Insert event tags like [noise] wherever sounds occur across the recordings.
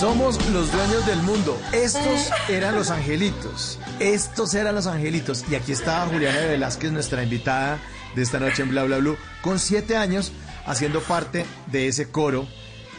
Somos los dueños del mundo. Estos eran los angelitos. Estos eran los angelitos. Y aquí está Juliana Velázquez, nuestra invitada de esta noche en Bla Bla Blue, con siete años haciendo parte de ese coro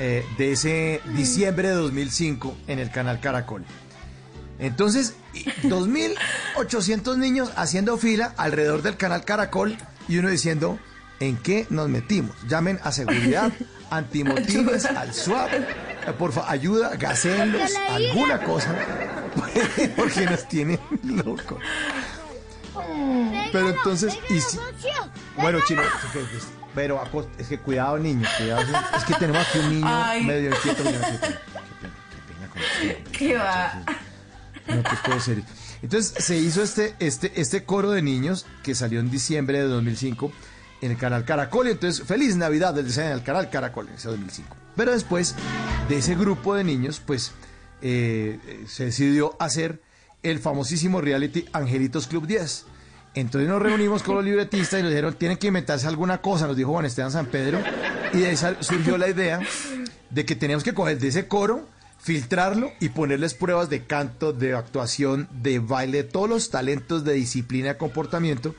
eh, de ese diciembre de 2005 en el canal Caracol. Entonces, 2.800 [laughs] niños haciendo fila alrededor del canal Caracol y uno diciendo, ¿en qué nos metimos? Llamen a seguridad, [laughs] antimotines, al SWAP, por favor, ayuda, gasenlos, alguna cosa, [laughs] porque nos tienen locos. Pero entonces, y si, bueno, chino, pero es que cuidado, niños, cuidado, es que tenemos aquí un niño medio inquieto. Qué pena, qué pena ¿Qué va? No, serio. Entonces se hizo este, este, este coro de niños que salió en diciembre de 2005 en el canal Caracol. Y entonces, feliz Navidad del diseño del canal Caracol en ese 2005. Pero después de ese grupo de niños, pues eh, se decidió hacer el famosísimo reality Angelitos Club 10. Entonces nos reunimos con los libretistas y nos dijeron, tienen que inventarse alguna cosa, nos dijo Juan Esteban San Pedro. Y de ahí surgió la idea de que teníamos que coger de ese coro filtrarlo y ponerles pruebas de canto, de actuación, de baile, todos los talentos de disciplina, de comportamiento,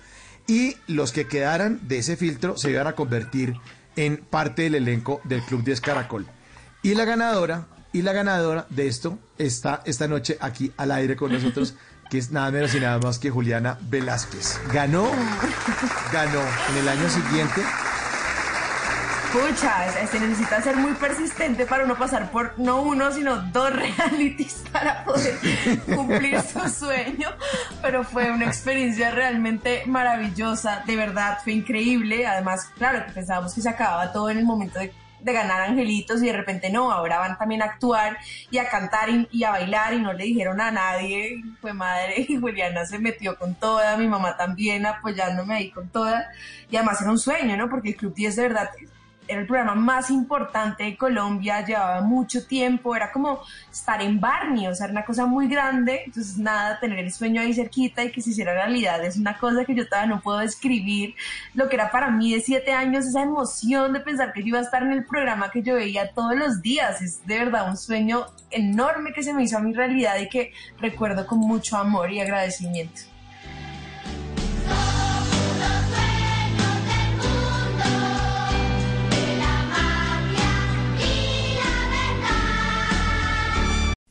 y los que quedaran de ese filtro se iban a convertir en parte del elenco del Club 10 Caracol. Y la ganadora, y la ganadora de esto está esta noche aquí al aire con nosotros, que es nada menos y nada más que Juliana Velázquez. Ganó, ganó en el año siguiente Pucha, se necesita ser muy persistente para uno pasar por no uno, sino dos [laughs] realities para poder cumplir su sueño. Pero fue una experiencia realmente maravillosa, de verdad, fue increíble. Además, claro, que pensábamos que se acababa todo en el momento de, ganar angelitos y de repente no, ahora van también a actuar y a cantar y, a bailar y no le dijeron a nadie. Fue madre [laughs] y Juliana se metió con toda, mi mamá también apoyándome ahí con toda. Y además era un sueño, ¿no? Porque el Club 10 de verdad era el programa más importante de Colombia, llevaba mucho tiempo, era como estar en Barney, o sea, era una cosa muy grande, entonces nada, tener el sueño ahí cerquita y que se hiciera realidad es una cosa que yo todavía no puedo describir, lo que era para mí de siete años, esa emoción de pensar que yo iba a estar en el programa que yo veía todos los días, es de verdad un sueño enorme que se me hizo a mi realidad y que recuerdo con mucho amor y agradecimiento.